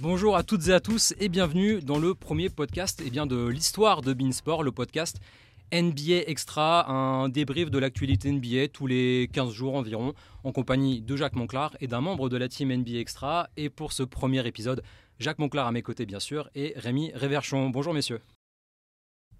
Bonjour à toutes et à tous et bienvenue dans le premier podcast eh bien, de l'histoire de Beansport, le podcast NBA Extra, un débrief de l'actualité NBA tous les 15 jours environ, en compagnie de Jacques Monclar et d'un membre de la team NBA Extra. Et pour ce premier épisode, Jacques Monclar à mes côtés bien sûr et Rémi Réverchon. Bonjour messieurs.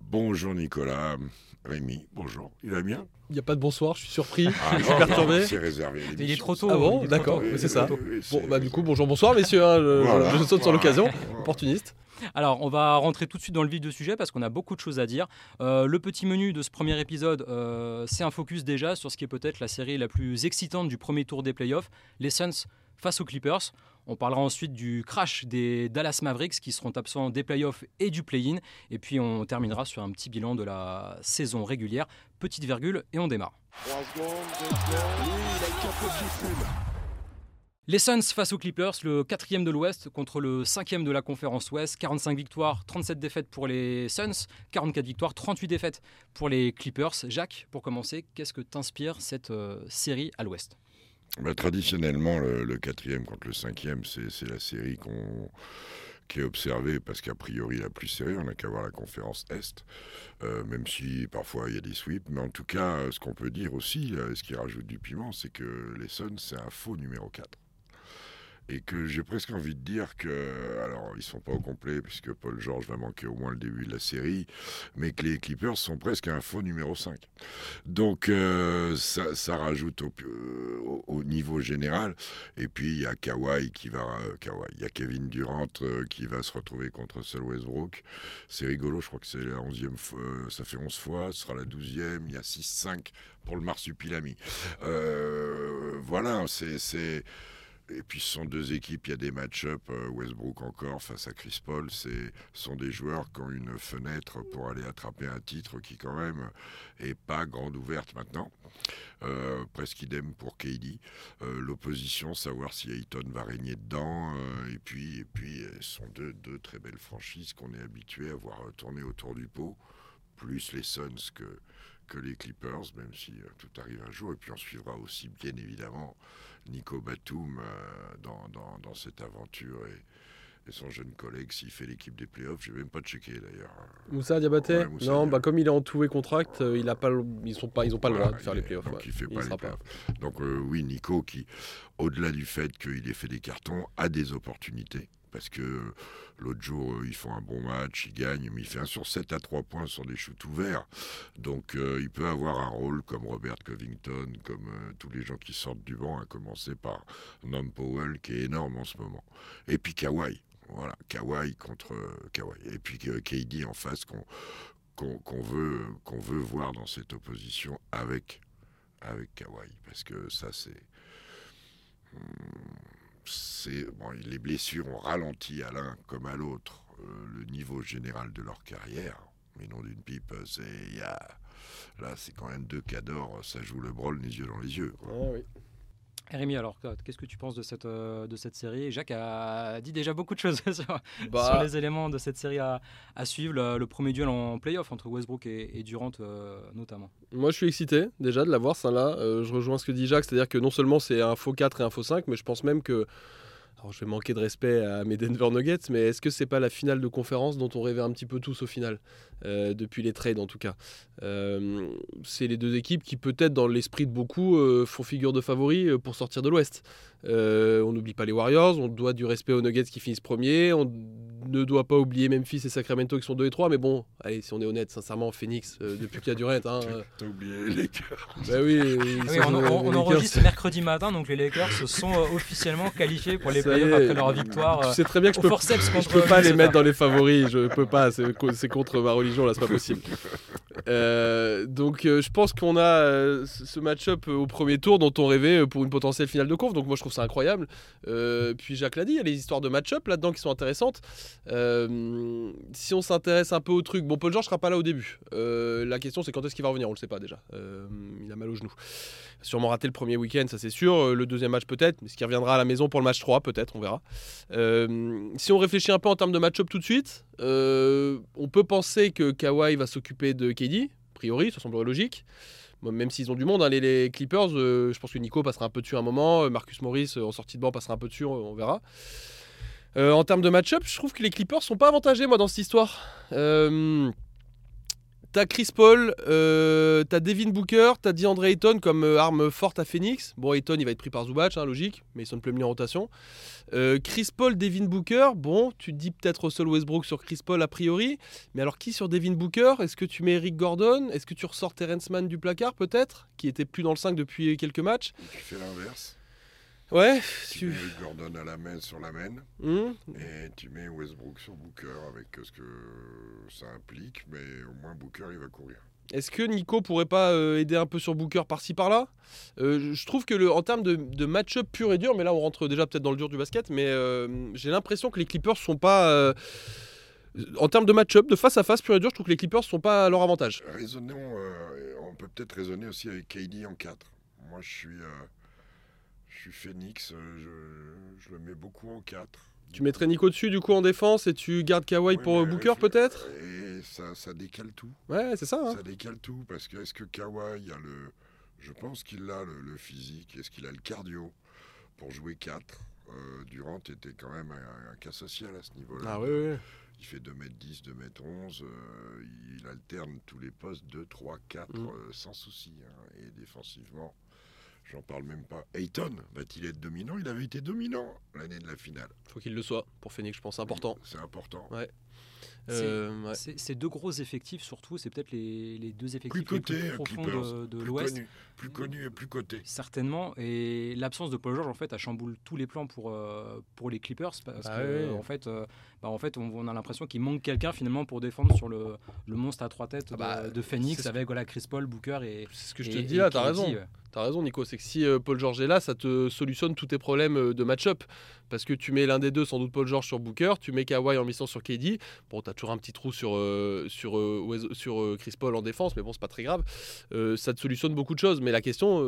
Bonjour Nicolas, Rémi, bonjour. Il va bien? N'y a pas de bonsoir, je suis surpris, Ah, je suis perturbé. C'est réservé. à Il est trop tôt. Ah bon il D'accord, c'est ça. Oui, Bon, bah du coup, bonjour, bonsoir messieurs, hein, je, Voilà, je saute sur l'occasion, opportuniste. Alors, on va rentrer tout de suite dans le vif du sujet parce qu'on a beaucoup de choses à dire. Euh, le petit menu de ce premier épisode, euh, c'est un focus déjà sur ce qui est peut-être la série la plus excitante du premier tour des playoffs, les Suns face aux Clippers. On parlera ensuite du crash des Dallas Mavericks qui seront absents des playoffs et du play-in. Et puis on terminera sur un petit bilan de la saison régulière. Petite virgule et on démarre. Les Suns face aux Clippers, le quatrième de l'Ouest contre le cinquième de la conférence Ouest. 45 victoires, 37 défaites pour les Suns, 44 victoires, 38 défaites pour les Clippers. Jacques, pour commencer, qu'est-ce que t'inspire cette euh, série à l'Ouest? Bah, traditionnellement, le, quatrième contre le cinquième, c'est la série qu'on qui est observée parce qu'a priori la plus serrée, on n'a qu'à voir la conférence Est, Euh, même si parfois il y a des sweeps, mais en tout cas, ce qu'on peut dire aussi, euh, ce qui rajoute du piment, c'est que les Suns, c'est un faux numéro 4. Et que j'ai presque envie de dire que, alors ils sont pas au complet puisque Paul George va manquer au moins le début de la série, mais que les Clippers sont presque un faux numéro 5. Donc euh, ça, rajoute au, euh, au- au niveau général. Et puis il y a Kawhi qui va, euh, Kawhi, il y a Kevin Durant qui va se retrouver contre Russell Westbrook. C'est rigolo, je crois que c'est la 11e fois, ça fait 11 fois, ce sera la 12e, il y a 6-5 pour le Marsupilami. Voilà, c'est... et puis ce sont deux équipes, il y a des match-up, euh, Westbrook encore face à Chris Paul, c'est sont des joueurs qui ont une fenêtre pour aller attraper un titre qui quand même est pas grande ouverte maintenant. Euh, presque idem pour KD. Euh, L'opposition, savoir si Ayton va régner dedans. et puis, et puis, ce sont deux, deux très belles franchises qu'on est habitué à voir tourner autour du pot, plus les Suns que, que les Clippers, même si euh, tout arrive un jour. Et puis on suivra aussi, bien évidemment, Nico Batum euh, dans, dans, dans cette aventure et, et son jeune collègue s'il fait l'équipe des playoffs. Je n'ai même pas checké d'ailleurs. Moussa Diabaté Ouais, Moussa Non, bah comme il est en tout et contract, euh, il a pas, ils sont pas, ils ont pas le droit de faire les playoffs. donc ouais. il fait pas les sera playoffs. Donc oui, Nico qui, au-delà du fait qu'il ait fait des cartons, a des opportunités. Parce que l'autre jour, euh, ils font un bon match, ils gagnent, mais il fait un sur 7 à 3 points sur des shoots ouverts. Donc euh, il peut avoir un rôle comme Robert Covington, comme euh, tous les gens qui sortent du banc, à commencer par Nom Powell, qui est énorme en ce moment. Et puis Kawhi. Voilà, Kawhi contre euh, Kawhi. Et puis euh, KD en face qu'on veut, voir dans cette opposition avec avec Kawhi parce que ça c'est hum, les blessures ont ralenti à l'un comme à l'autre euh, le niveau général de leur carrière mais non d'une pipe c'est là c'est quand même deux cadors ça joue le brol les yeux dans les yeux. Ah. Rémi, alors qu'est-ce que tu penses de cette, euh, de cette série? Jacques a dit déjà beaucoup de choses sur, sur Bah, les éléments de cette série à, à suivre. Le, le premier duel en playoff entre Westbrook et, et Durant euh, notamment. moi je suis excité déjà de l'avoir ça là. Euh, je rejoins ce que dit Jacques, c'est-à-dire que non seulement c'est un faux 4 et un faux 5, mais je pense même que je vais manquer de respect à mes Denver Nuggets, mais est-ce que c'est pas la finale de conférence dont on rêvait un petit peu tous au final, euh, depuis les trades en tout cas? Euh, C'est les deux équipes qui peut-être dans l'esprit de beaucoup euh, font figure de favoris pour sortir de l'Ouest. Euh, on n'oublie pas les Warriors, on doit du respect aux Nuggets qui finissent premiers, on ne doit pas oublier Memphis et Sacramento qui sont 2 et 3, mais bon, allez, si on est honnête, sincèrement, Phoenix, euh, depuis qu'il y a Durant, hein, euh, t'as oublié les Lakers bah oui, Ah oui, on, on- on Lakers, enregistre mercredi matin, donc les Lakers se sont officiellement qualifiés pour les playoffs après leur victoire. Tu sais très bien que je peux, je contre peux pas les mettre dans les favoris, je peux pas, c'est contre ma religion là, c'est pas possible. Euh, donc euh, je pense qu'on a euh, ce match-up au premier tour dont on rêvait pour une potentielle finale de conf, donc moi je trouve ça incroyable. Puis Jacques l'a dit, il y a les histoires de match-up là-dedans qui sont intéressantes. Si on s'intéresse un peu au truc, bon Paul George sera pas là au début. La question c'est quand est-ce qu'il va revenir, on le sait pas déjà. Il a mal au genou. Sûrement raté le premier week-end, ça c'est sûr. Euh, Le deuxième match peut-être, mais ce qui reviendra à la maison pour le match 3 peut-être, on verra. Euh, si on réfléchit un peu en termes de match-up tout de suite, euh, on peut penser que Kawhi va s'occuper de KD, a priori, ça semblerait logique. même s'ils ont du monde, hein, les, Clippers, je pense que Nico passera un peu dessus un moment, Marcus Morris en sortie de banc passera un peu dessus, on verra. en termes de match-up, je trouve que les Clippers sont pas avantagés moi dans cette histoire. T'as Chris Paul, euh, t'as Devin Booker, t'as DeAndre Ayton comme euh, arme forte à Phoenix. Bon, Ayton, il va être pris par Zubac, hein, logique, mais ils sont plus mis en rotation. Euh, Chris Paul, Devin Booker, bon, tu te dis peut-être Russell Westbrook sur Chris Paul a priori, mais alors qui sur Devin Booker? Est-ce que tu mets Eric Gordon? Est-ce que tu ressors Terrence Mann du placard peut-être, qui était plus dans le 5 depuis quelques matchs? Tu fais l'inverse Ouais. Tu, mets Gordon à la main sur la main hmm. et tu mets Westbrook sur Booker avec ce que ça implique, mais au moins Booker il va courir. Est-ce que Nico pourrait pas euh, aider un peu sur Booker par-ci par-là? Euh, Je trouve que le, en termes de, match-up pur et dur, mais là on rentre déjà peut-être dans le dur du basket, mais euh, j'ai l'impression que les Clippers sont pas. en termes de match-up, de face à face pur et dur, je trouve que les Clippers sont pas à leur avantage. Raisonnons, on peut peut-être raisonner aussi avec KD en 4. Moi je suis suis Phoenix, euh, je, le mets beaucoup en 4. Tu mettrais Nico dessus du coup en défense et tu gardes Kawhi pour Booker peut-être Et ça, ça, décale tout. Ouais, c'est ça. Hein. Ça décale tout parce que est-ce que Kawhi a le. Je pense qu'il a le, physique, est-ce qu'il a le cardio pour jouer 4 euh, Durant était quand même un, cas social à ce niveau-là. Ah oui, oui. Il fait 2m10, 2m11, euh, il alterne tous les postes 2, 3, 4 sans souci. Hein. et défensivement, J'en parle même pas. Ayton va-t-il être dominant? Il avait été dominant l'année de la finale. Faut qu'il le soit pour Phoenix, je pense, important. C'est important. Ouais. Euh, c'est deux gros effectifs surtout, c'est peut-être les, deux effectifs plus, les plus profonds de, l'Ouest. Plus connus et plus cotés. Certainement, et l'absence de Paul George en fait a chamboule tous les plans pour, euh, pour les Clippers parce ah que en fait, euh, bah, en fait on, a l'impression qu'il manque quelqu'un finalement pour défendre sur le, le monstre à trois têtes ah bah, de, Phoenix avec voilà, Chris Paul, Booker et. C'est ce que je te dis là, t'as raison. T'as raison, Nico. C'est que si Paul George est là, ça te solutionne tous tes problèmes de match-up. Parce que tu mets l'un des deux, sans doute Paul George sur Booker, tu mets Kawhi en mission sur KD. Bon, t'as toujours un petit trou sur, euh, sur, euh, euh, Chris Paul en défense, mais bon, c'est pas très grave. ça te solutionne beaucoup de choses. Mais la question,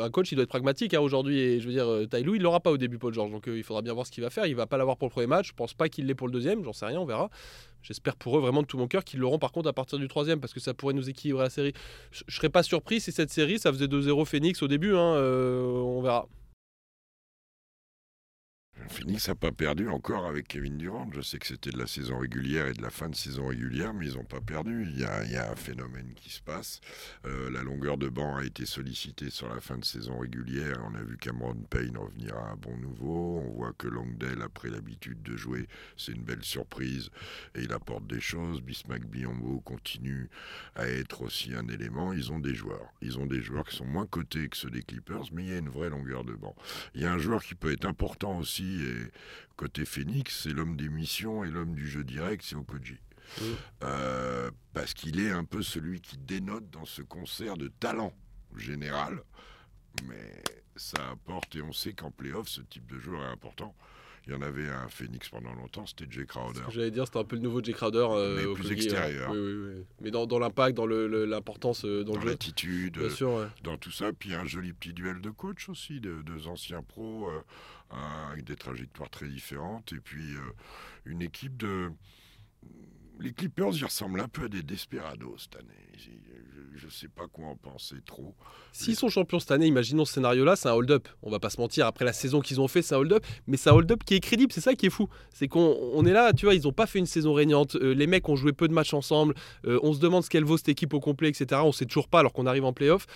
un coach, il doit être pragmatique hein, aujourd'hui. Et je veux dire, Tyloo, il l'aura pas au début, Paul George. Donc il faudra bien voir ce qu'il va faire. Il va pas l'avoir pour le premier match. Je pense pas qu'il l'ait pour le deuxième. J'en sais rien, on verra. J'espère pour eux vraiment de tout mon cœur qu'ils l'auront par contre à partir du troisième parce que ça pourrait nous équilibrer la série. Je, je serais pas surpris si cette série ça faisait 2-0 Phoenix au début. Hein, on verra. Phoenix n'a pas perdu encore avec Kevin Durant. Je sais que c'était de la saison régulière et de la fin de saison régulière, mais ils n'ont pas perdu. Il y, a, un phénomène qui se passe. Euh, la longueur de banc a été sollicitée sur la fin de saison régulière. On a vu Cameron Payne revenir à un bon nouveau. On voit que Longdale a pris l'habitude de jouer. C'est une belle surprise et il apporte des choses. Bismack Biombo continue à être aussi un élément. Ils ont des joueurs. Ils ont des joueurs qui sont moins cotés que ceux des Clippers, mais il y a une vraie longueur de banc. Il y a un joueur qui peut être important aussi et côté Phoenix, c'est l'homme des missions et l'homme du jeu direct, c'est Okoji. Euh, parce qu'il est un peu celui qui dénote dans ce concert de talent général, mais ça apporte, et on sait qu'en playoff, ce type de joueur est important. Il y en avait un Phoenix pendant longtemps, c'était Jay Crowder. J'allais dire, c'était un peu le nouveau Jay Crowder. Euh, mais plus extérieur. Oui, oui, oui. Mais dans, dans l'impact, dans l'importance euh, dans, dans l'attitude, dans tout ça. Puis un joli petit duel de coach aussi, de deux anciens pros, euh, avec des trajectoires très différentes. Et puis une équipe de les Clippers, ils ressemblent un peu à des Desperados cette année. Je ne sais pas quoi en penser trop. S'ils sont champions cette année, imaginons ce scénario-là, c'est un hold-up. On va pas se mentir, après la saison qu'ils ont fait, c'est un hold-up. Mais c'est un hold-up qui est crédible, c'est ça qui est fou. C'est qu'on est là, tu vois, ils n'ont pas fait une saison régnante. Euh, les mecs ont joué peu de matchs ensemble. Euh, on se demande ce qu'elle vaut cette équipe au complet, etc. On sait toujours pas alors qu'on arrive en playoff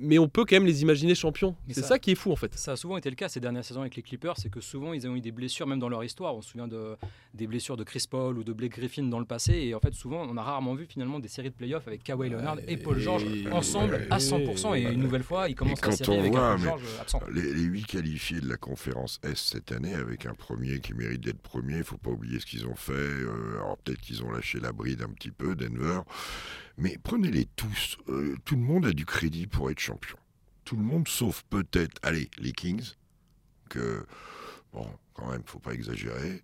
mais on peut quand même les imaginer champions. C'est ça, qui est fou en fait. Ça a souvent été le cas ces dernières saisons avec les Clippers, c'est que souvent ils ont eu des blessures même dans leur histoire. On se souvient de, des blessures de Chris Paul ou de Blake Griffin dans le passé et en fait souvent on a rarement vu finalement des séries de playoffs avec Kawhi Leonard et Paul George ensemble à 100% et une nouvelle fois ils commencent la série avec un Paul George absent. Les, les 8 qualifiés de la conférence S cette année avec un premier qui mérite d'être premier, il faut pas oublier ce qu'ils ont fait. Euh, alors peut-être qu'ils ont lâché la bride un petit peu, Denver. Mais prenez-les tous. Euh, tout le monde a du crédit pour être Tout le monde, sauf peut-être, allez, les Kings, que, bon, quand même, faut pas exagérer.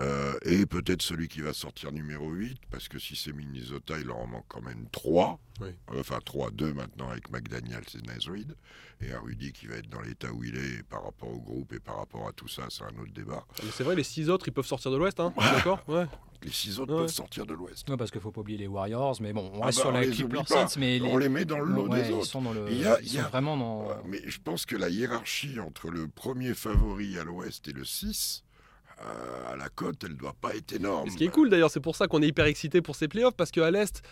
Euh, et peut-être celui qui va sortir numéro 8, parce que si c'est Minnesota, il en manque quand même 3. Enfin, 3-2 maintenant avec McDaniel et Nazrid. Et un Rudy qui va être dans l'état où il est par rapport au groupe et par rapport à tout ça, c'est un autre débat. C'est vrai, les 6 autres, ils peuvent sortir de l'Ouest, hein D'accord ouais. Les six autres peuvent sortir de l'Ouest. parce qu'il ne faut pas oublier les Warriors, mais bon, on ah reste bah, sur la Clippers Suns, mais on les met dans le lot des autres. Ils sont, dans le... vraiment dans. Mais je pense que la hiérarchie entre le premier favori à l'Ouest et le 6 euh, à la cote, elle ne doit pas être énorme. Ce qui est cool d'ailleurs, c'est pour ça qu'on est hyper excité pour ces playoffs, parce qu'à l'Est,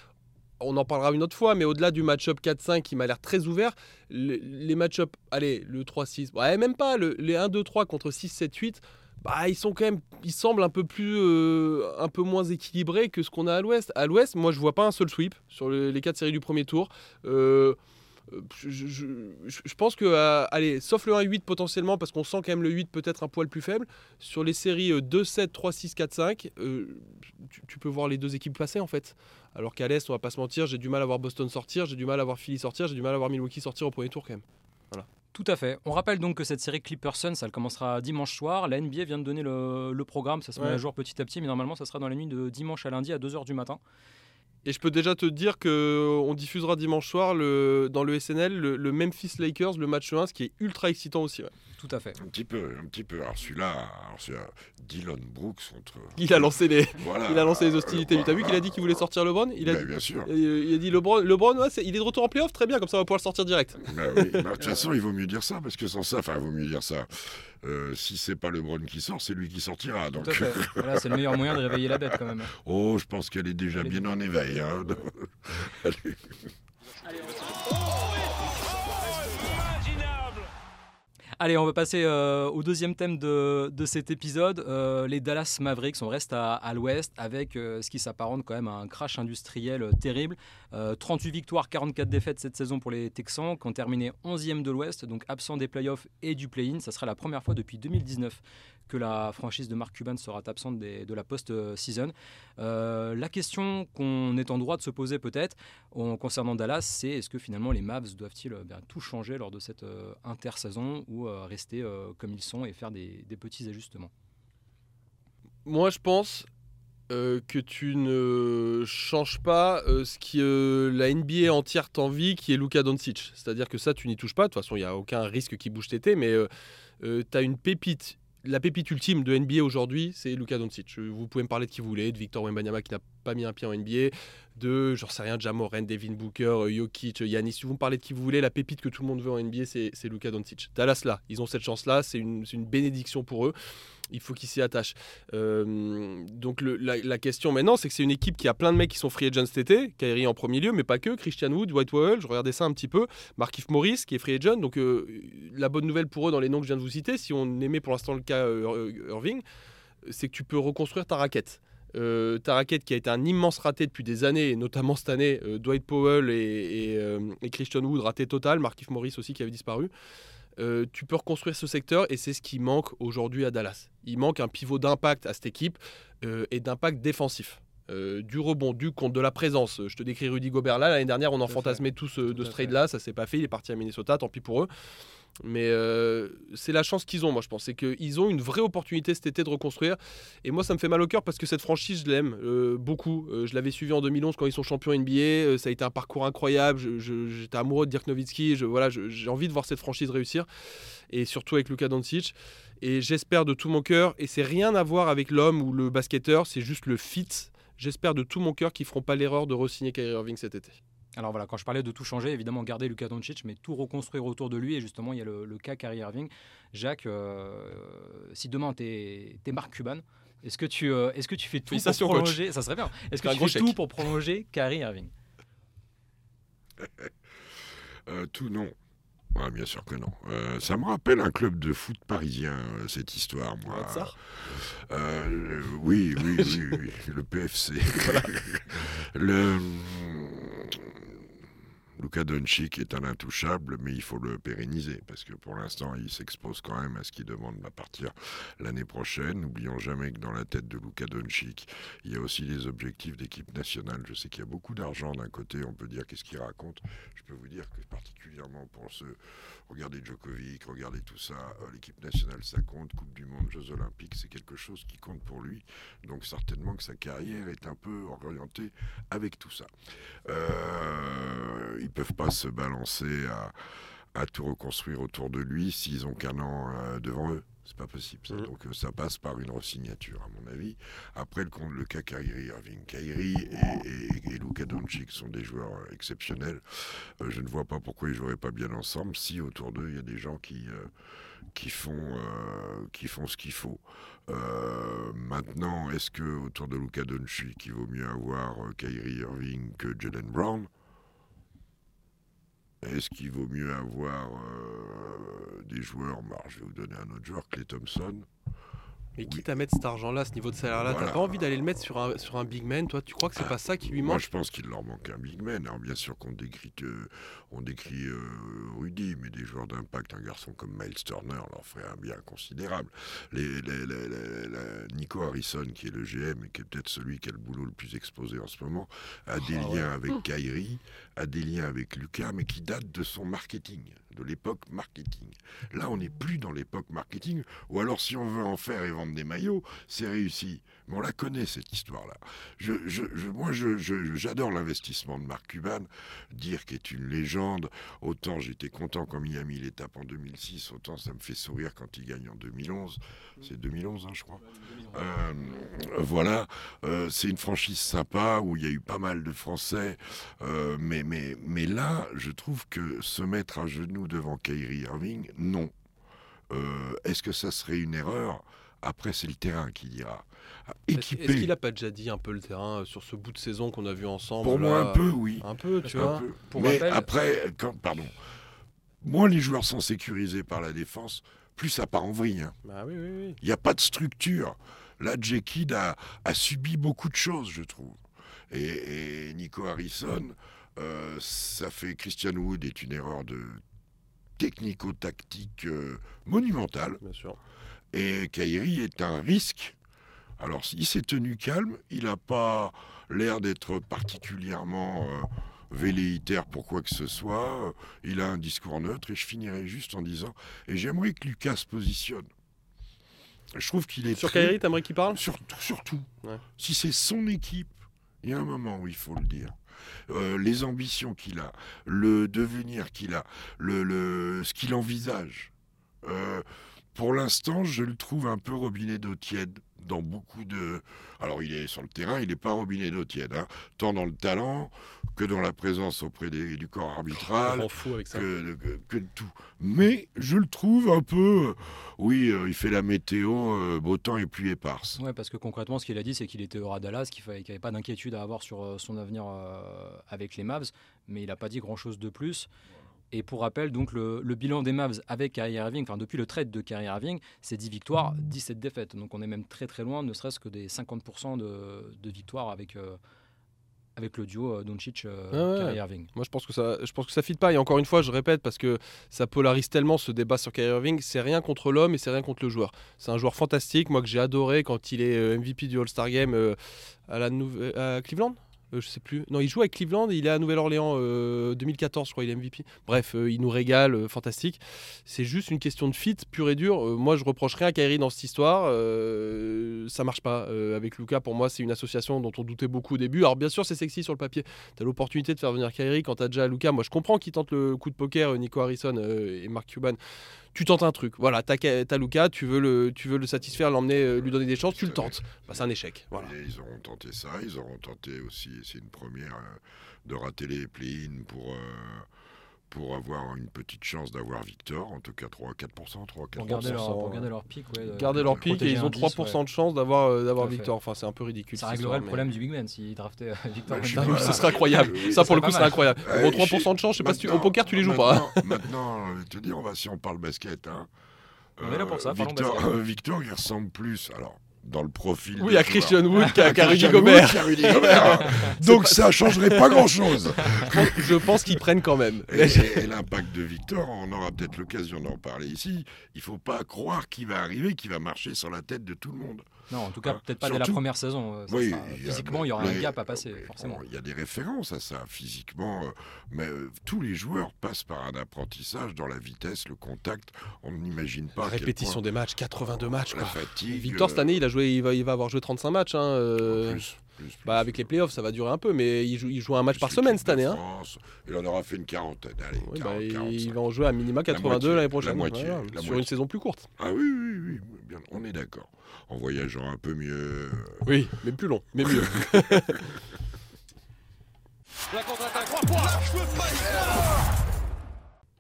on en parlera une autre fois, mais au-delà du match-up 4-5 qui m'a l'air très ouvert, les, match-up, allez, le 3-6, ouais, même pas, le, les 1-2-3 contre 6-7-8, bah, ils sont quand même, ils semblent un peu plus, euh, un peu moins équilibrés que ce qu'on a à l'Ouest. À l'Ouest, moi, je vois pas un seul sweep sur les, quatre séries du premier tour. Euh, je, pense que, euh, allez, sauf le 1-8 potentiellement, parce qu'on sent quand même le 8 peut-être un poil plus faible, sur les séries 2-7, 3-6, 4-5, tu, peux voir les deux équipes passer en fait. Alors qu'à l'Est, on va pas se mentir, j'ai du mal à voir Boston sortir, j'ai du mal à voir Philly sortir, j'ai du mal à voir Milwaukee sortir au premier tour quand même. Voilà. Tout à fait. On rappelle donc que cette série Clippers Suns, elle commencera dimanche soir. La NBA vient de donner le, programme, ça se met à jour petit à petit, mais normalement, ça sera dans la nuit de dimanche à lundi à 2h du matin. Et je peux déjà te dire qu'on diffusera dimanche soir le, dans le SNL le, Memphis Lakers, le match 1, ce qui est ultra excitant aussi. Tout à fait. Un petit peu, un petit peu. Alors celui-là, Dylan Brooks contre. Il a lancé les, il a lancé les hostilités. Tu as vu qu'il a dit qu'il voulait sortir LeBron? Il a, bien sûr. Il a dit LeBron, LeBron il est de retour en playoff, très bien, comme ça on va pouvoir le sortir direct. Bah bah, de toute façon, il vaut mieux dire ça, parce que sans ça, enfin, il vaut mieux dire ça. Euh, si c'est pas LeBron qui sort, c'est lui qui sortira. Donc. voilà, c'est le meilleur moyen de réveiller la bête quand même. Oh, je pense qu'elle est déjà bien en éveil. Hein. Allez. Allez, Allez, on va passer euh, au deuxième thème de, cet épisode. Euh, les Dallas Mavericks, on reste à, l'ouest avec euh, ce qui s'apparente quand même à un crash industriel terrible. 38 victoires, 44 défaites cette saison pour les Texans qui ont terminé 11e de l'ouest, donc absent des playoffs et du play-in. Ça sera la première fois depuis 2019 que la franchise de Mark Cuban sera absente de la post-season. Euh, la question qu'on est en droit de se poser peut-être concernant Dallas, c'est est-ce que finalement les Mavs doivent-ils euh, tout changer lors de cette euh, intersaison ou rester comme ils sont et faire des, petits ajustements? Moi je pense que tu ne changes pas ce qui la NBA entière t'envie, qui est Luka Doncic. C'est-à-dire que ça, tu n'y touches pas. De toute façon, il n'y a aucun risque qui bouge tété, mais tu as une pépite la pépite ultime de NBA aujourd'hui, c'est Luka Doncic. Vous pouvez me parler de qui vous voulez, de Victor Wembanyama qui n'a pas mis un pied en NBA, de, j'en sais rien, Jamoran, Devin Booker, euh, Jokic, Yanis. Si vous me parlez de qui vous voulez, la pépite que tout le monde veut en NBA, c'est Luka Doncic. Dallas là, ils ont cette chance-là, c'est une, une bénédiction pour eux il faut qu'ils s'y attachent. Euh, donc la, question maintenant, c'est que c'est une équipe qui a plein de mecs qui sont free agents cet été, Kyrie en premier lieu, mais pas que, Christian Wood, White Wall, je regardais ça un petit peu, Markif Morris qui est free agent, donc euh, la bonne nouvelle pour eux dans les noms que je viens de vous citer, si on aimait pour l'instant le cas euh, Irving, c'est que tu peux reconstruire ta raquette. ta raquette qui a été un immense raté depuis des années, et notamment cette année, Dwight Powell et, et, Christian Wood raté total, Markif Morris aussi qui avait disparu. Euh, tu peux reconstruire ce secteur et c'est ce qui manque aujourd'hui à Dallas. Il manque un pivot d'impact à cette équipe euh, et d'impact défensif. Euh, du rebond, du compte, de la présence. Je te décris Rudy Gobert là. L'année dernière, on en fantasmait tous de ce trade-là. Ça s'est pas fait. Il est parti à Minnesota. Tant pis pour eux. Mais euh, c'est la chance qu'ils ont, moi je pense. C'est qu'ils ont une vraie opportunité cet été de reconstruire. Et moi ça me fait mal au cœur parce que cette franchise, je l'aime euh, beaucoup. Euh, je l'avais suivi en 2011 quand ils sont champions NBA. ça a été un parcours incroyable. J'étais amoureux de Dirk Nowitzki. voilà, j'ai envie de voir cette franchise réussir. Et surtout avec Luka Doncic. Et j'espère de tout mon cœur, et c'est rien à voir avec l'homme ou le basketteur, c'est juste le fit. J'espère de tout mon cœur qu'ils feront pas l'erreur de re-signer Kyrie Irving cet été. Alors voilà, quand je parlais de tout changer, évidemment garder Luka Doncic, mais tout reconstruire autour de lui. Et justement, il y a le, cas Kyrie Irving. Jacques, euh, si demain tu es, Marc Cuban, est-ce que, tu, euh, est-ce que tu fais tout pour prolonger? Ça serait bien. Est-ce que tu fais tout pour prolonger Kyrie Irving? Euh, Tout non. Ah, bien sûr que non. ça me rappelle un club de foot parisien, cette histoire, moi. oui, oui, oui, oui, le PFC. le, Luka Doncic est un intouchable, mais il faut le pérenniser parce que pour l'instant, il s'expose quand même à ce qu'il demande à partir l'année prochaine. N'oublions jamais que dans la tête de Luka Doncic, il y a aussi les objectifs d'équipe nationale. Je sais qu'il y a beaucoup d'argent d'un côté, on peut dire qu'est-ce qu'il raconte. Je peux vous dire que particulièrement pour ce regardez Djokovic, regardez tout ça, euh, l'équipe nationale ça compte, Coupe du Monde, Jeux Olympiques, c'est quelque chose qui compte pour lui. Donc certainement que sa carrière est un peu orientée avec tout ça. Euh, peuvent pas se balancer à, tout reconstruire autour de lui s'ils ont qu'un an euh, devant eux. C'est pas possible ça. Mhm. Donc euh, ça passe par une resignature à mon avis. Après le, le cas Kyrie Irving, Kyrie et, et, et Luka Doncic sont des joueurs euh, exceptionnels. Euh, je ne vois pas pourquoi ils joueraient pas bien ensemble si autour d'eux il y a des gens qui euh, qui font euh, qui font ce qu'il faut. Maintenant, est-ce que autour de Luka Doncic, il vaut mieux avoir Kyrie Irving que Jalen Brown? Est-ce qu'il vaut mieux avoir euh, des joueurs bah, Je vais vous donner un autre joueur, Clay Thompson. Mais Oui. quitte à mettre cet argent-là, ce niveau de salaire-là, Voilà. t'as pas envie d'aller le mettre sur un, sur un big man, toi Tu crois que c'est pas ça qui lui Moi, manque je pense qu'il leur manque un big man. Alors, bien sûr qu'on décrit, euh, on décrit euh, Rudy, mais des joueurs d'impact, un garçon comme Miles Turner leur ferait un bien considérable. Les, Nico Harrison, qui est le GM et qui est peut-être celui qui a le boulot le plus exposé en ce moment, a des Ah ouais. liens avec Kyrie, a des liens avec Lucas, mais qui datent de son marketing, de l'époque marketing. Là, on n'est plus dans l'époque marketing, ou alors si on veut en faire et vendre des maillots, c'est réussi. On la connaît, cette histoire-là. Moi, j'adore l'investissement de Marc Cuban, dire qu'il est une légende. Autant j'étais content quand Miami les tape en 2006, autant ça me fait sourire quand il gagne en 2011. C'est 2011, hein, je crois. Euh, voilà, Euh, c'est une franchise sympa où il y a eu pas mal de Français, Euh, mais, mais, là, je trouve que se mettre à genoux devant Kyrie Irving, non. Est-ce que ça serait une erreur? Après, c'est le terrain qui dira. Est-ce Équipé, est-ce qu'il a pas déjà dit un peu le terrain euh, sur ce bout de saison qu'on a vu ensemble pour moi là un peu, oui. Un peu, tu Un vois. peu. Pour Mais rappel- après, quand, pardon, moins les joueurs sont sécurisés par la défense, plus ça part en vrille. hein. Bah oui, oui, oui. Il n'y a pas de structure. Là, J. Kidd a, a subi beaucoup de choses, je trouve. Et, et Nico Harrison, euh, ça fait Christian Wood est une erreur de technico-tactique euh, monumentale. Bien sûr. Et Kairi est un risque. Alors, il s'est tenu calme, il n'a pas l'air d'être particulièrement euh, velléitaire pour quoi que ce soit. Il a un discours neutre et je finirai juste en disant et j'aimerais que Lucas se positionne. Je trouve qu'il est Sur Kyrie, t'aimerais qu'il parle? Surtout, surtout. Ouais. Si c'est son équipe, il y a un moment où il faut le dire. Euh, les ambitions qu'il a, le devenir qu'il a, le, le- ce qu'il envisage. Euh, pour l'instant, je le trouve un peu robinet d'eau tiède dans beaucoup de. Alors, il est sur le terrain, il n'est pas robinet d'eau tiède, hein, tant dans le talent que dans la présence auprès des- du corps On arbitral s'en fout avec ça. que, que- tout. Mais je le trouve un peu. oui, euh, il fait la météo, euh, beau temps et pluie éparse. Ouais, parce que concrètement, ce qu'il a dit, c'est qu'il était heureux à Dallas, qu'il n'y avait pas d'inquiétude à avoir sur euh, son avenir euh, avec les Mavs, mais il n'a pas dit grand-chose de plus. Et pour rappel, donc le, le bilan des Mavs avec Kyrie Irving, enfin depuis le trade de Kyrie Irving, c'est 10 victoires, 17 défaites. Donc on est même très très loin, ne serait-ce que des 50% de, de victoires avec, euh, avec le duo euh, Doncic-Kyrie Ah ouais. Irving. Moi, je pense que ça, je pense que ça fit pas. Et encore une fois, je répète parce que ça polarise tellement ce débat sur Kyrie Irving. C'est rien contre l'homme et c'est rien contre le joueur. C'est un joueur fantastique. Moi, que j'ai adoré quand il est euh, MVP du All-Star Game euh, à la à Cleveland. Euh, je sais plus. Non, il joue avec Cleveland il est à Nouvelle-Orléans euh, 2014, je crois, il est MVP. Bref, euh, il nous régale, euh, fantastique. C'est juste une question de fit pure et dure. Euh, moi, je reproche rien à Kyrie dans cette histoire. Euh, ça marche pas. Euh, avec Lucas, pour moi, c'est une association dont on doutait beaucoup au début. Alors, bien sûr, c'est sexy sur le papier. T'as l'opportunité de faire venir Kyrie quand t'as déjà Lucas. Moi, je comprends qu'il tente le coup de poker, euh, Nico Harrison euh, et Mark Cuban. Tu tentes un truc. Voilà, t'as t'as Lucas, tu veux, le, satisfaire, l'emmener, euh, lui donner des chances, tu le tentes. Bah, c'est un échec. Ils auront tenté ça, ils auront tenté aussi, c'est une première, euh, de rater les play-in pour, euh, pour avoir une petite chance d'avoir Victor, en tout cas 3-4%, 3-4%. Pour garder leur, pour garder leur pic. Ouais, euh, Garder leur pic et ils ont un 3% 10, ouais. de chance d'avoir euh, d'avoir. Victor. Enfin, c'est un peu ridicule. Ça réglerait le mais- problème du Big Man s'il draftait euh, Victor. Ah Voilà. ce serait incroyable. Euh, Ça, pour le coup, c'est incroyable. Ouais, Bon, je 3% de chance, je sais pas si tu... Au poker, tu les joues pas. hein. Maintenant, te dire, on va, si on parle basket, hein, On est là pour ça, Victor, euh, Victor, il ressemble plus, alors, dans le profil. Oui, à Christian Wood qu'à Rudy Gobert. Donc ça changerait pas grand-chose. Je pense qu'ils prennent quand même. Et l'impact de Victor, on aura peut-être l'occasion d'en parler ici. Il faut pas croire qu'il va arriver, qu'il va marcher sur la tête de tout le monde. Non, en tout cas, Ah, peut-être pas dès la surtout- première saison. euh, ça Oui, sera- il y a- physiquement, il y aura un gap à passer, mais forcément. Il y a des références à ça, physiquement. euh, mais euh, tous les joueurs passent par un apprentissage dans la vitesse, le contact. On n'imagine pas. Répétition point des matchs, 82 matchs. La Quoi. fatigue. Victor, cette euh, année, il, a joué, il, va, il va avoir joué 35 matchs. hein, euh, en plus. Plus, plus, Bah, avec les playoffs, ça va durer un peu, mais il joue, il joue un match par semaine cette année. Hein. Il en aura fait une quarantaine. Allez, Oui, 40, bah, il- 45. il va en jouer à minima 82 moitié, l'année la prochaine. moitié, Voilà, la sur moitié. une saison plus courte. Ah oui, oui, oui, oui, bien, on est d'accord. En voyageant un peu mieux. Oui, mais plus long, mais mieux.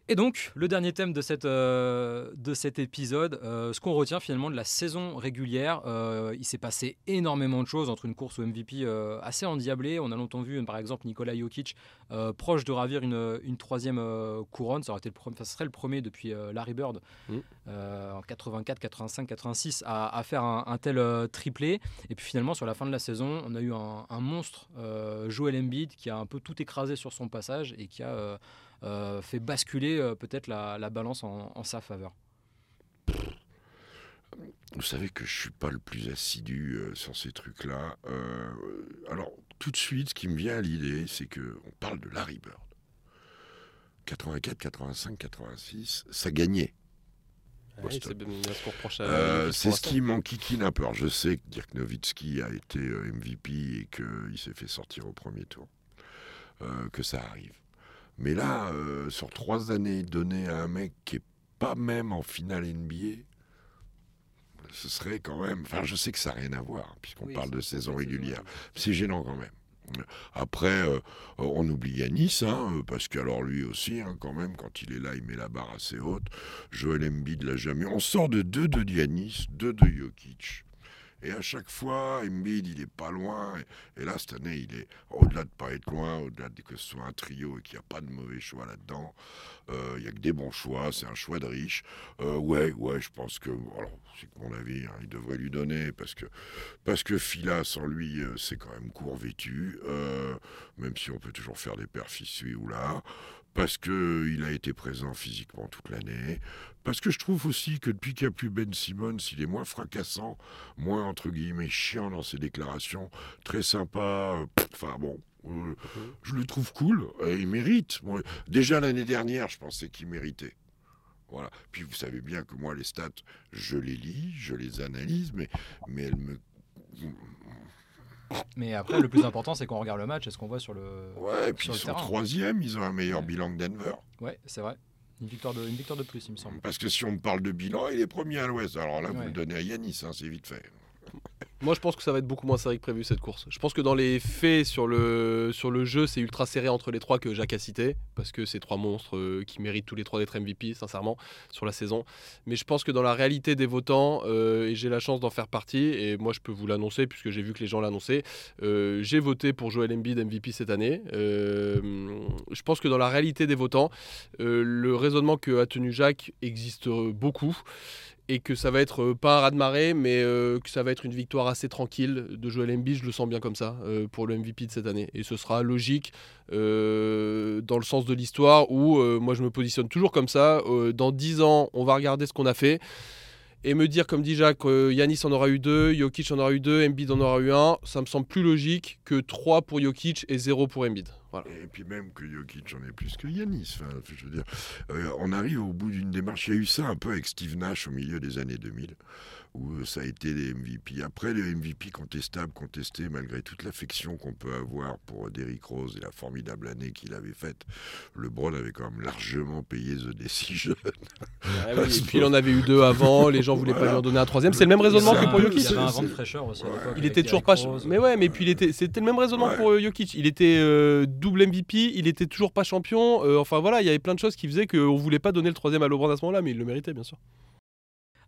Et donc, le dernier thème de, cette, euh, de cet épisode, euh, ce qu'on retient finalement de la saison régulière, euh, il s'est passé énormément de choses entre une course au MVP assez endiablée. On a longtemps vu, par exemple, Nikola Jokic proche de ravir une, une troisième couronne. Ça, aurait été le pre- ça serait le premier depuis Larry Bird Mm. en 84, 85, 86 à, à faire un, un tel triplé. Et puis finalement, sur la fin de la saison, on a eu un, un monstre, Joel Embiid, qui a un peu tout écrasé sur son passage et qui a fait basculer euh, peut-être la, la balance en, en sa faveur. Vous savez que je suis pas le plus assidu euh, sur ces trucs-là. Euh, alors, tout de suite, ce qui me vient à l'idée, c'est que on parle de Larry Bird. 84, 85, 86, ça gagnait. C'est ce Euh, qui m'enquiquine un peu. Alors, je sais que Dirk Nowitzki a été euh, MVP et qu'il s'est fait sortir au premier tour. Euh, que ça arrive. Mais là, euh, sur trois années données à un mec qui est pas même en finale NBA, ce serait quand même. Enfin, je sais que ça n'a rien à voir, puisqu'on Oui, parle de saison régulière. C'est gênant quand même. Après, euh, on oublie Yanis, hein, euh, parce qu'alors lui aussi, hein, quand même, quand il est là, il met la barre assez haute. Joel Embiid l'a jamais. On sort de deux de Yanis, deux de Jokic. Et à chaque fois, Embiid, il est pas loin. Et, là, cette année, il est au-delà de pas être loin, au-delà de que ce soit un trio et qu'il n'y a pas de mauvais choix là-dedans. Euh, Il n'y a que des bons choix, c'est un choix de riche. Euh, ouais, ouais, je pense que, alors, c'est mon avis, hein, il devrait lui donner parce que, parce que Fila, sans lui, euh, c'est quand même court vêtu, même si on peut toujours faire des perfs ici ou là. Parce qu'il a été présent physiquement toute l'année. Parce que je trouve aussi que depuis qu'il n'y a plus Ben Simmons, il est moins fracassant, moins entre guillemets chiant dans ses déclarations, très sympa. euh, Enfin bon, euh, je le trouve cool. et il mérite. Déjà l'année dernière, je pensais qu'il méritait. Voilà. Puis vous savez bien que moi, les stats, je les lis, je les analyse, mais, mais elles me. Mais après, le plus important, c'est qu'on regarde le match et ce qu'on voit sur le. Ouais, et puis sur ils sont troisième, ils ont un meilleur Ouais. bilan que Denver. Ouais, c'est vrai. Une victoire, de, une victoire de plus, il me semble. Parce que si on me parle de bilan, il est premier à l'ouest. Alors là, vous le donnez à Yanis, hein, c'est vite fait. Moi, je pense que ça va être beaucoup moins serré que prévu cette course. Je pense que dans les faits sur le, sur le jeu, c'est ultra serré entre les trois que Jacques a cités, parce que c'est trois monstres euh, qui méritent tous les trois d'être MVP, sincèrement, sur la saison. Mais je pense que dans la réalité des votants, euh, et j'ai la chance d'en faire partie, et moi je peux vous l'annoncer, puisque j'ai vu que les gens l'annonçaient, euh, j'ai voté pour Joel Embiid MVP cette année. Je pense que dans la réalité des votants, le raisonnement que a tenu Jacques existe beaucoup et que ça va être euh, pas un raz-de-marée, mais euh, que ça va être une victoire assez tranquille de Joel Embiid, je le sens bien comme ça, euh, pour le MVP de cette année. Et ce sera logique dans le sens de l'histoire où moi je me positionne toujours comme ça. Dans 10 ans, on va regarder ce qu'on a fait. Et me dire, comme dit Jacques, Yanis en aura eu deux, Jokic en aura eu deux, Embiid en aura eu un, ça me semble plus logique que 3 pour Jokic et 0 pour Embiid. Et puis même que Jokic en est plus que Yanis. Enfin, je veux dire, euh, on arrive au bout d'une démarche. Il y a eu ça un peu avec Steve Nash au milieu des années 2000, où euh, ça a été les MVP. Après, les MVP contestables, contestés, malgré toute l'affection qu'on peut avoir pour Derrick Rose et la formidable année qu'il avait faite, LeBron avait quand même largement payé The Decision. et puis il en avait eu deux avant, les gens voulaient pas lui en donner un troisième. C'est le même raisonnement que pour Jokic. Il avait un C'est- vent de fraîcheur aussi à l'époque. Il était toujours pas. Rose. Mais ouais, mais puis il était. C'était le même raisonnement Ouais. pour euh, Jokic. Il était euh, double MVP. Il était toujours pas champion. euh, enfin voilà, il y avait plein de choses qui faisaient qu'on voulait pas donner le troisième à LeBron à ce moment-là, mais il le méritait bien sûr.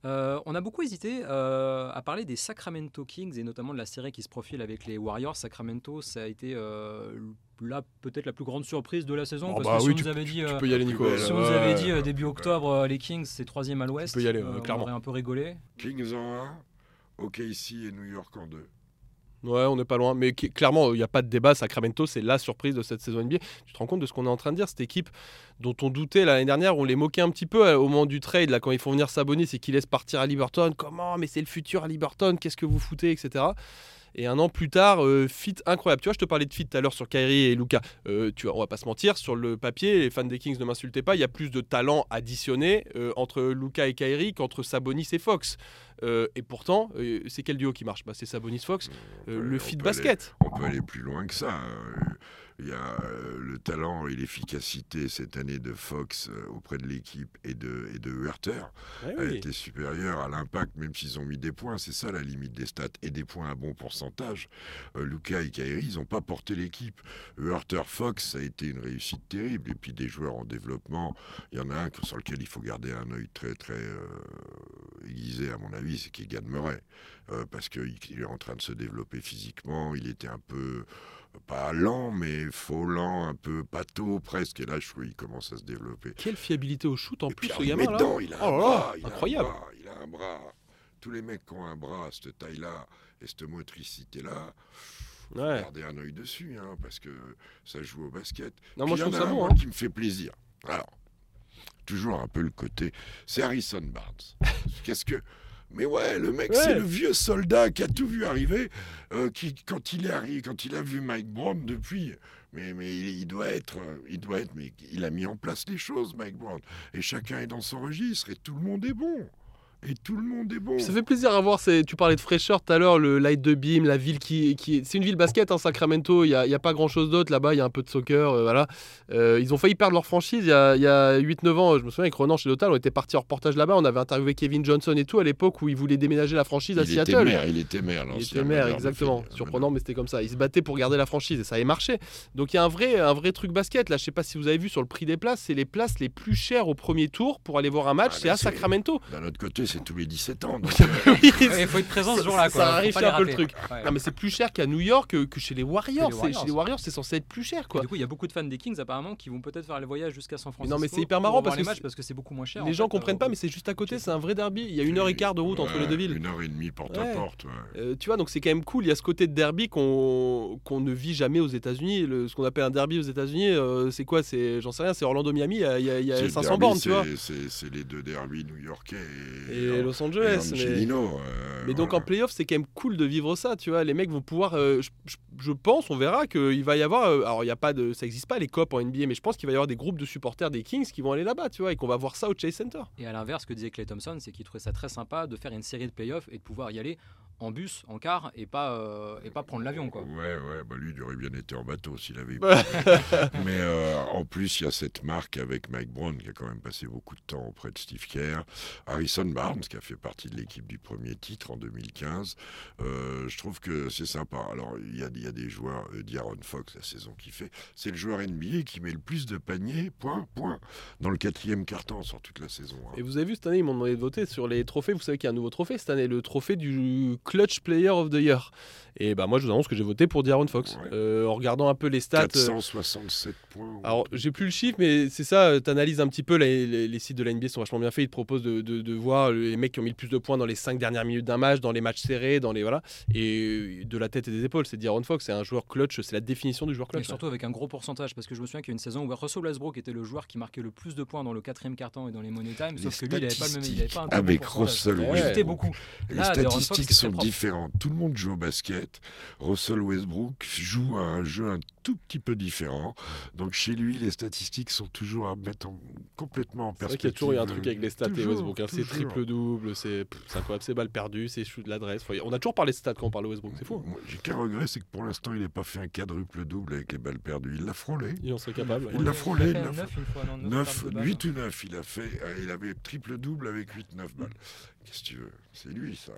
Euh, on a beaucoup hésité euh, à parler des Sacramento Kings et notamment de la série qui se profile avec les Warriors. Sacramento, ça a été euh, là peut-être la plus grande surprise de la saison Oh, parce bah que si oui, on tu nous avait tu- dit, tu euh, peux y aller, Nico. Ouais, si on nous avait dit euh, début octobre les Kings c'est troisième à l'Ouest, peux y aller, euh, euh, on aurait un peu rigolé. Kings en 1, OKC et New York en 2. Ouais, on n'est pas loin. Mais clairement, il n'y a pas de débat. Sacramento, c'est la surprise de cette saison NBA. Tu te rends compte de ce qu'on est en train de dire? Cette équipe dont on doutait l'année dernière, on les moquait un petit peu euh, au moment du trade, là, quand ils font venir Sabonis et qu'ils laissent partir à Liberton. Comment? Mais c'est le futur à Liberton, qu'est-ce que vous foutez, etc. Et un an plus tard, euh, fit incroyable. Tu vois, je te parlais de fit tout à l'heure sur Kyrie et Luca. Euh, tu vois, on va pas se mentir, sur le papier, les fans des Kings ne m'insultaient pas. Il y a plus de talent additionné euh, entre Luca et Kyrie qu'entre Sabonis et Fox. Euh, et pourtant, c'est quel duo qui marche? Bah, C'est Sabonis Fox. On peut- le fit basket. aller- on peut aller plus loin que ça. Il y a euh, le talent et l'efficacité cette année de Fox euh, auprès de l'équipe et de, et de Huerter Ouais, a été supérieur à l'impact, même s'ils ont mis des points. C'est ça la limite des stats. Et des points à bon pourcentage. Euh, Luca et Kyrie, ils n'ont pas porté l'équipe. Huerter Fox, ça a été une réussite terrible. Et puis des joueurs en développement, il y en a un sur lequel il faut garder un œil très très euh, aiguisé, à mon avis, c'est Keegan Murray. Euh, parce qu'il il est en train de se développer physiquement. Il était un peu, pas lent, mais faux lent, un peu pâteau presque. Et là, je trouve qu'il commence à se développer. Quelle fiabilité au shoot en Et plus, ce il gamin met là. dedans, il a Oh un là là, bras, il a un incroyable. bras, il a un bras. Tous les mecs qui ont un bras cette taille-là et cette motricité-là, faut Ouais. garder un œil dessus, hein, parce que ça joue au basket. Non, moi Puis je il y trouve en a ça un, bon. hein. qui me fait plaisir. Alors, toujours un peu le côté, c'est Harrison Barnes. Qu'est-ce que... Mais ouais, le mec, Ouais. c'est le vieux soldat qui a tout vu arriver, euh, qui, quand il est arrivé, quand il a vu Mike Brown depuis, mais, mais il, il doit être, euh, il doit être, mais il a mis en place les choses, Mike Brown. Et chacun est dans son registre, et tout le monde est bon. Et tout le monde est bon. Ça fait plaisir à voir. Tu parlais de fraîcheur tout à l'heure, le light de beam, la ville qui, qui est- c'est une ville basket, hein, Sacramento. Il n'y a, il y a pas grand chose d'autre là-bas. Il y a un peu de soccer, euh, voilà. Euh, ils ont failli perdre leur franchise il y a, y a 8-9 ans. Je me souviens avec Ronan chez Total, on était parti en reportage là-bas. On avait interviewé Kevin Johnson et tout à l'époque où ils voulaient déménager la franchise à il était Seattle. maire, il était maire. Il était maire, exactement. Surprenant, mais c'était comme ça. Il se battait pour garder la franchise et ça avait marché. Donc il y a un vrai, un vrai truc basket. Là, je sais pas si vous avez vu sur le prix des places, c'est les places les plus chères au premier tour pour aller voir un match. Ah, c'est à Sacramento. D'un autre côté, c'est tous les 17 ans. donc, Oui, Ouais, Il faut être présent ce jour-là. Ça arrive un les peu le truc. Ouais. Non, mais c'est plus cher qu'à New York que, que chez les Warriors. Les. Chez les Warriors, c'est censé être plus cher, Et quoi. Du coup, il y a beaucoup de fans des Kings apparemment qui vont peut-être faire le voyage jusqu'à San Francisco. non, mais c'est hyper marrant parce les que matchs c'est- parce que c'est beaucoup moins cher. les en gens fait, comprennent euh, pas, mais c'est juste à côté. C'est un vrai derby. Il y a une heure et quart de route entre les deux villes. Une heure et demie porte Ouais. à porte. ouais. Euh, tu vois, donc c'est quand même cool. Il y a ce côté de derby qu'on qu'on ne vit jamais aux États-Unis. Ce qu'on appelle un derby aux États-Unis, euh, c'est quoi? C'est, j'en sais rien. C'est Orlando-Miami. Il y a, il y a- il y a C'est le 500 derby, bornes, tu vois. c'est les deux derbys new-yorkais et, Los Angeles. et mais- Angelino, euh, Mais donc en playoff, c'est quand même cool de vivre ça, tu vois. Les mecs vont pouvoir, euh, je, pense, on verra qu'il va y avoir, euh, alors il y a pas de, ça existe pas les copes en NBA, mais je pense qu'il va y avoir des groupes de supporters des Kings qui vont aller là-bas, tu vois, et qu'on va voir ça au Chase Center. Et à l'inverse, ce que disait Clay Thompson, c'est qu'il trouvait ça très sympa de faire une série de playoffs et de pouvoir y aller en bus, en car et pas, euh, et pas prendre l'avion. quoi. Ouais, ouais, bah lui, il aurait bien été en bateau s'il avait. Mais euh, en plus, il y a cette marque avec Mike Brown qui a quand même passé beaucoup de temps auprès de Steve Kerr. Harrison Barnes qui a fait partie de l'équipe du premier titre en 2015. Euh, je trouve que c'est sympa. Alors, il y a, il y a des joueurs, euh, D'Aaron Fox, la saison qu'il fait. C'est le joueur NBA qui met le plus de paniers, point, point, dans le quatrième carton sur toute la saison. hein. Et vous avez vu cette année, ils m'ont demandé de voter sur les trophées. Vous savez qu'il y a un nouveau trophée cette année, le trophée du Clutch Player of the Year. Et bah moi, je vous annonce que j'ai voté pour D'Aaron Fox. Ouais. Euh, en regardant un peu les stats. euh, 467 points. Alors, j'ai plus le chiffre, mais c'est ça, tu analyses un petit peu, les, les- les sites de la NBA sont vachement bien faits, ils te proposent de, de- de voir les mecs qui ont mis le plus de points dans les 5 dernières minutes d'un match, dans les matchs serrés, dans les voilà, et de la tête et des épaules, c'est D'Aaron Fox, c'est un joueur clutch, c'est la définition du joueur Et clutch. surtout avec un gros pourcentage, parce que je me souviens qu'il y a une saison où Russell Westbrook était le joueur qui marquait le plus de points dans le quatrième carton et dans les money time, Les sauf que lui, il n'avait pas le même. Il avait pas un avec pourcentage. Russell Il Westbrook. shootait beaucoup. Les Là, De'Aaron Fox, statistiques sont différentes. Tout le monde joue au basket. Russell Westbrook joue à un jeu un tout petit peu différent. Donc chez lui, les statistiques sont toujours à mettre en- complètement en C'est vrai perspective. qu'il y a toujours eu un truc avec les stats et Westbrook, hein, c'est triple-double, c'est incroyable, c'est balles perdues, c'est shoot de l'adresse. On a toujours parlé de stats quand on parle de Westbrook, c'est fou. hein. Moi, J'ai qu'un regret, c'est que pour l'instant, il n'a pas fait un quadruple double avec les balles perdues. Il l'a frôlé. Il en serait capable. Il l'a frôlé, fait il l'a un fait. neuf une fois, non, neuf 9, pertes de balles. 8 ou 9, il a fait. Il avait triple double avec 8-9 balles. Qu'est-ce que tu veux? C'est lui, ça.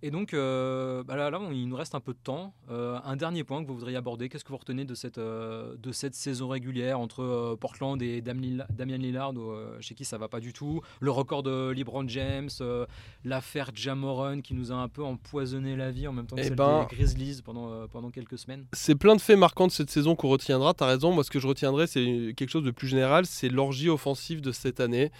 Et donc, euh, bah là, là, on- il nous reste un peu de temps. Euh, un dernier point que vous voudriez aborder. Qu'est-ce que vous retenez de cette, euh, de cette saison régulière entre euh, Portland et Dam Lilla- Damian Lillard, euh, chez qui ça va pas du tout? Le record de LeBron James, euh, l'affaire Jamoran qui nous a un peu empoisonné la vie en même temps que Eh celle ben- des Grizzlies pendant, euh, pendant quelques semaines. C'est plein de faits marquants de cette saison qu'on retiendra. T'as raison. Moi, ce que je retiendrai, c'est quelque chose de plus général. C'est l'orgie offensive de cette année.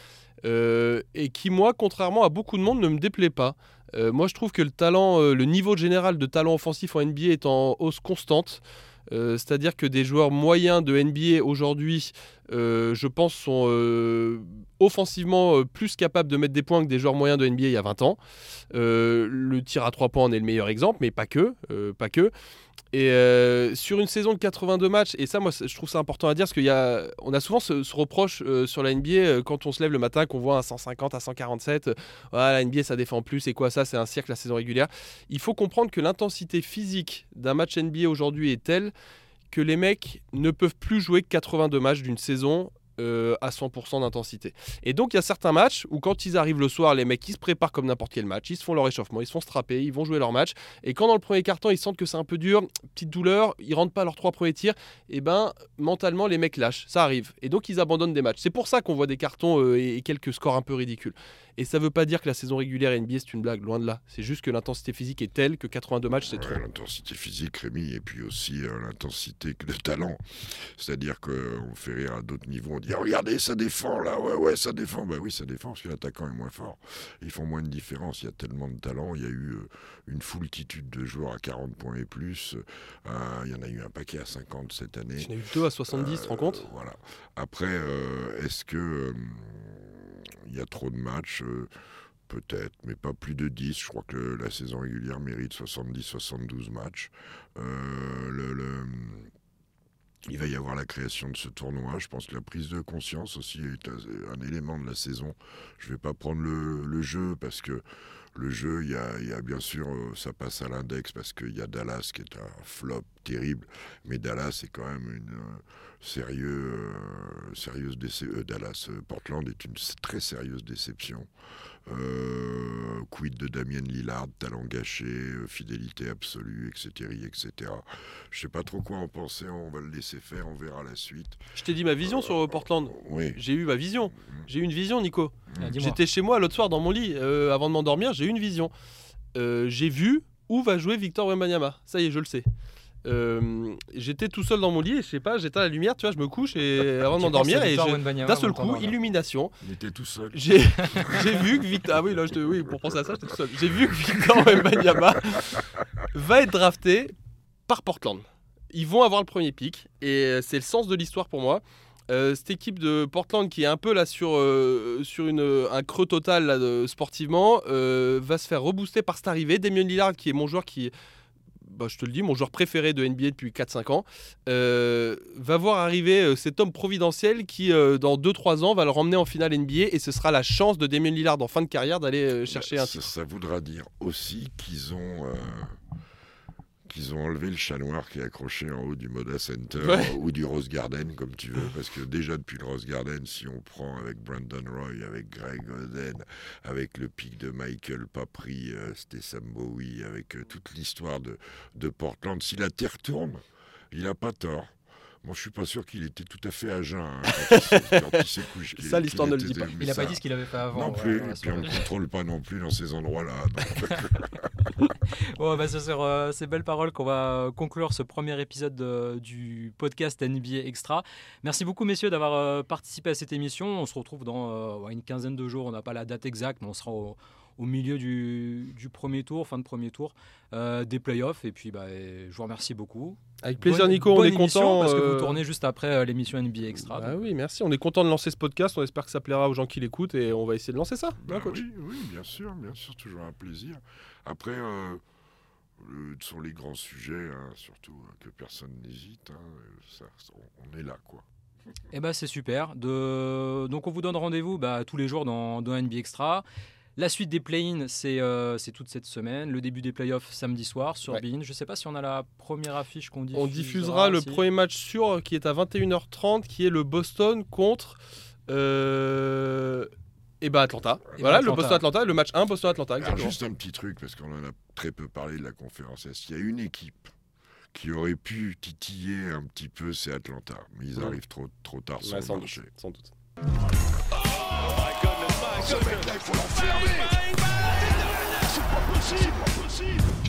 Euh, et qui, moi, contrairement à beaucoup de monde, ne me déplaît pas. Euh, moi, je trouve que le talent, euh, le niveau général de talent offensif en NBA est en hausse constante. C'est-à-dire que des joueurs moyens de NBA aujourd'hui euh, je pense, sont euh, offensivement euh, plus capables de mettre des points que des joueurs moyens de NBA il y a 20 ans. le tir à 3 points en est le meilleur exemple, mais pas que. pas que. Et sur une saison de 82 matchs, et ça, moi, je trouve ça important à dire, parce qu'on a, a souvent ce, reproche sur la NBA quand on se lève le matin, qu'on voit un 150 à 147. la NBA, ça défend plus, c'est quoi ça C'est un cirque la saison régulière. Il faut comprendre que l'intensité physique d'un match NBA aujourd'hui est telle que les mecs ne peuvent plus jouer 82 matchs d'une saison euh, à 100% d'intensité. Et donc il y a certains matchs où quand ils arrivent le soir, les mecs ils se préparent comme n'importe quel match, ils se font leur échauffement, ils se font strapper, ils vont jouer leur match. Et quand dans le premier carton ils sentent que c'est un peu dur, petite douleur, ils rentrent pas leurs trois premiers tirs, et ben mentalement les mecs lâchent, ça arrive. Et donc ils abandonnent des matchs. C'est pour ça qu'on voit des cartons euh, et quelques scores un peu ridicules. Et ça veut pas dire que la saison régulière NBA c'est une blague, loin de là. C'est juste que l'intensité physique est telle que 82 matchs c'est trop. L'intensité physique, Rémi, et puis aussi euh, l'intensité de talent. C'est-à-dire qu'on fait rire à d'autres niveaux, on dit ah, regardez, ça défend là, ouais, ouais, ça défend. Bah oui, ça défend parce que l'attaquant est moins fort. Ils font moins de différence. Il y a tellement de talent. Il y a eu euh, une foultitude de joueurs à 40 points et plus. Euh, il y en a eu un paquet à 50 cette année. Il y en a eu deux à 70, tu te rends compte? Voilà. Après, est-ce que il y a trop de matchs, euh, peut-être, mais pas plus de 10. Je crois que la saison régulière mérite 70-72 matchs. Euh, il va y avoir la création de ce tournoi. Je pense que la prise de conscience aussi est un élément de la saison. Je ne vais pas prendre le, jeu parce que le jeu, il y a, bien sûr, euh, ça passe à l'index parce qu'il y a Dallas qui est un flop terrible, mais Dallas est quand même une sérieux, euh, sérieuse déception. Euh, Dallas, euh, Portland est une très sérieuse déception. quid de Damien Lillard, talent gâché, fidélité absolue, etc., etc. Je sais pas trop quoi en penser, on va le laisser faire, on verra la suite. Je t'ai dit ma vision sur Portland. Oui. J'ai eu ma vision. J'ai eu une vision, Nico. Ah, J'étais chez moi l'autre soir dans mon lit, avant de m'endormir, j'ai eu une vision. j'ai vu où va jouer Victor Wembanyama. Ça y est, je le sais. Euh, j'étais tout seul dans mon lit et je sais pas, j'étais à la lumière, tu vois, je me couche et avant de m'endormir et d'un seul coup, illumination. Il était tout seul. J'ai vu que Victor, ah oui, là, je oui, pour penser à ça, j'étais tout seul. J'ai vu que Victor Wembanyama va être drafté par Portland. Ils vont avoir le premier pick et c'est le sens de l'histoire pour moi. Euh, cette équipe de Portland qui est un peu là sur, euh, sur une, un creux total là, sportivement va se faire rebooster par cette arrivée. Damien Lillard qui est mon joueur qui bah, je te le dis, mon joueur préféré de NBA depuis 4-5 ans, euh, va voir arriver euh, cet homme providentiel qui, euh, dans 2-3 ans, va le ramener en finale NBA et ce sera la chance de Damien Lillard en fin de carrière d'aller chercher un titre. Ça, voudra dire aussi qu'ils ont qu'ils ont enlevé le chat noir qui est accroché en haut du Moda Center ou du Rose Garden, comme tu veux. Parce que déjà depuis le Rose Garden, si on prend avec Brandon Roy, avec Greg Oden, avec le pic de Michael Papri, euh, c'était Sam Bowie, avec euh, toute l'histoire de, de Portland, si la Terre tourne, il n'a pas tort. Moi, je suis pas sûr qu'il était tout à fait à jeun hein, Ça, l'histoire ne le dit pas. Il n'a pas dit ce qu'il avait fait avant. Non plus. et puis on ne contrôle pas non plus dans ces endroits-là. bon, bah, c'est sur euh, ces belles paroles qu'on va conclure ce premier épisode du podcast NBA Extra. Merci beaucoup, messieurs, d'avoir euh, participé à cette émission. On se retrouve dans euh, une quinzaine de jours. On n'a pas la date exacte, mais on sera au au milieu du, premier tour, fin de premier tour, euh, des playoffs. Et puis, bah, je vous remercie beaucoup. Avec plaisir, Nico. on est content parce que vous euh, tournez juste après euh, l'émission NBA Extra. Ah oui, merci. On est content de lancer ce podcast. On espère que ça plaira aux gens qui l'écoutent et on va essayer de lancer ça. Bah oui, bien sûr, bien sûr, toujours un plaisir. Après. ce sont les grands sujets, hein, surtout que personne n'hésite. Hein, on est là, quoi. Eh ben c'est super. De... Donc on vous donne rendez-vous bah, tous les jours dans, dans NBA Extra. La suite des play-ins, euh, c'est toute cette semaine. Le début des playoffs samedi soir sur ouais. Je ne sais pas si on a la première affiche qu'on diffusera. On diffusera le premier match sûr qui est à 21h30, qui est le Boston contre. Euh... Et bah Atlanta. voilà, le Boston-Atlanta, le match 1 Boston-Atlanta. Juste un petit truc, parce qu'on en a très peu parlé de la conférence Est. Il y a une équipe qui aurait pu titiller un petit peu, c'est Atlanta? Mais ils arrivent trop, trop tard sur le marché. sans doute. Ce mec-là, il faut l'enfermer possible, possible